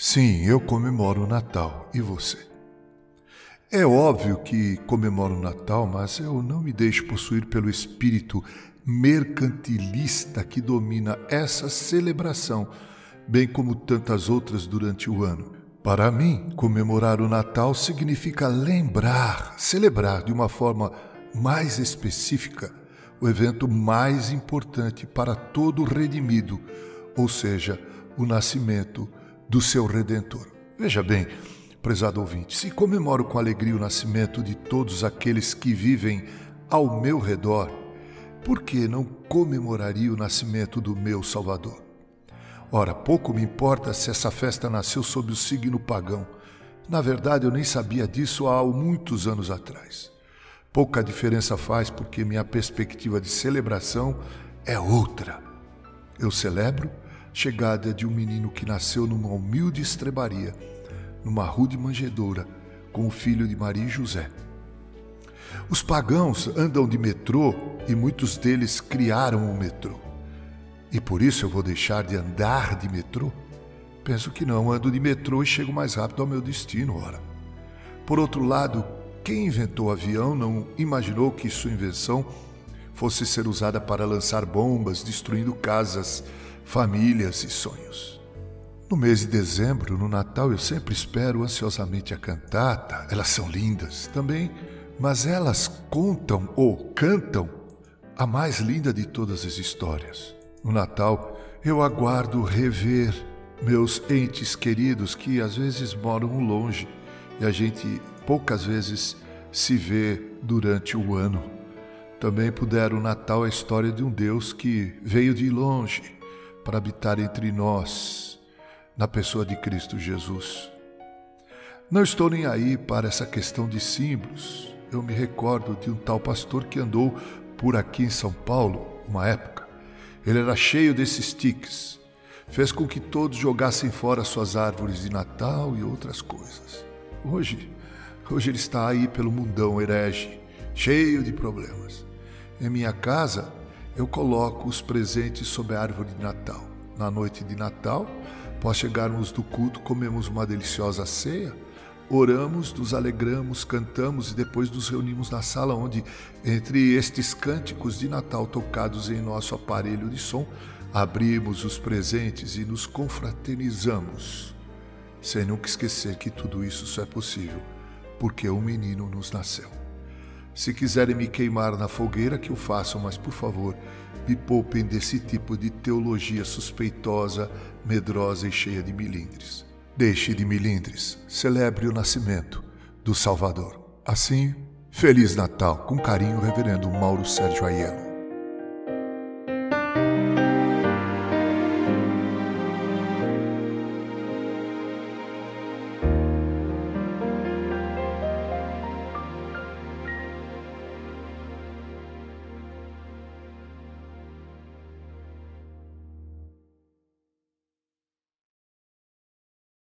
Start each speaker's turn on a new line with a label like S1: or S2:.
S1: Sim, eu comemoro o Natal. E você? É óbvio que comemoro o Natal, mas eu não me deixo possuir pelo espírito mercantilista que domina essa celebração, bem como tantas outras durante o ano. Para mim, comemorar o Natal significa lembrar, celebrar de uma forma mais específica o evento mais importante para todo redimido, ou seja, o nascimento do seu redentor. Veja bem, prezado ouvinte, se comemoro com alegria o nascimento de todos aqueles que vivem ao meu redor, por que não comemoraria o nascimento do meu Salvador? Ora, pouco me importa se essa festa nasceu sob o signo pagão. Na verdade, eu nem sabia disso há muitos anos atrás. Pouca diferença faz porque minha perspectiva de celebração é outra. Eu celebro chegada de um menino que nasceu numa humilde estrebaria, numa rude manjedoura, com o filho de Maria e José. Os pagãos andam de metrô e muitos deles criaram o metrô. E por isso eu vou deixar de andar de metrô? Penso que não, ando de metrô e chego mais rápido ao meu destino, ora. Por outro lado, quem inventou o avião não imaginou que sua invenção fosse ser usada para lançar bombas, destruindo casas, famílias e sonhos. No mês de dezembro, no Natal, eu sempre espero ansiosamente a cantata. Elas são lindas também, mas elas contam ou cantam a mais linda de todas as histórias. No Natal, eu aguardo rever meus entes queridos que às vezes moram longe e a gente poucas vezes se vê durante o ano. Também puderam o Natal a história de um Deus que veio de longe para habitar entre nós, na pessoa de Cristo Jesus. Não estou nem aí para essa questão de símbolos. Eu me recordo de um tal pastor que andou por aqui em São Paulo, uma época. Ele era cheio desses tiques. Fez com que todos jogassem fora suas árvores de Natal e outras coisas. Hoje, hoje ele está aí pelo mundão herege, cheio de problemas. Em minha casa, eu coloco os presentes sob a árvore de Natal. Na noite de Natal, após chegarmos do culto, comemos uma deliciosa ceia oramos, nos alegramos, cantamos e depois nos reunimos na sala onde, entre estes cânticos de Natal tocados em nosso aparelho de som, abrimos os presentes e nos confraternizamos, sem nunca esquecer que tudo isso só é possível porque um menino nos nasceu. Se quiserem me queimar na fogueira, que o façam, mas por favor, me poupem desse tipo de teologia suspeitosa, medrosa e cheia de milindres. Deixe de milindres, celebre o nascimento do Salvador. Assim, Feliz Natal, com carinho, Reverendo Mauro Sérgio Aiello.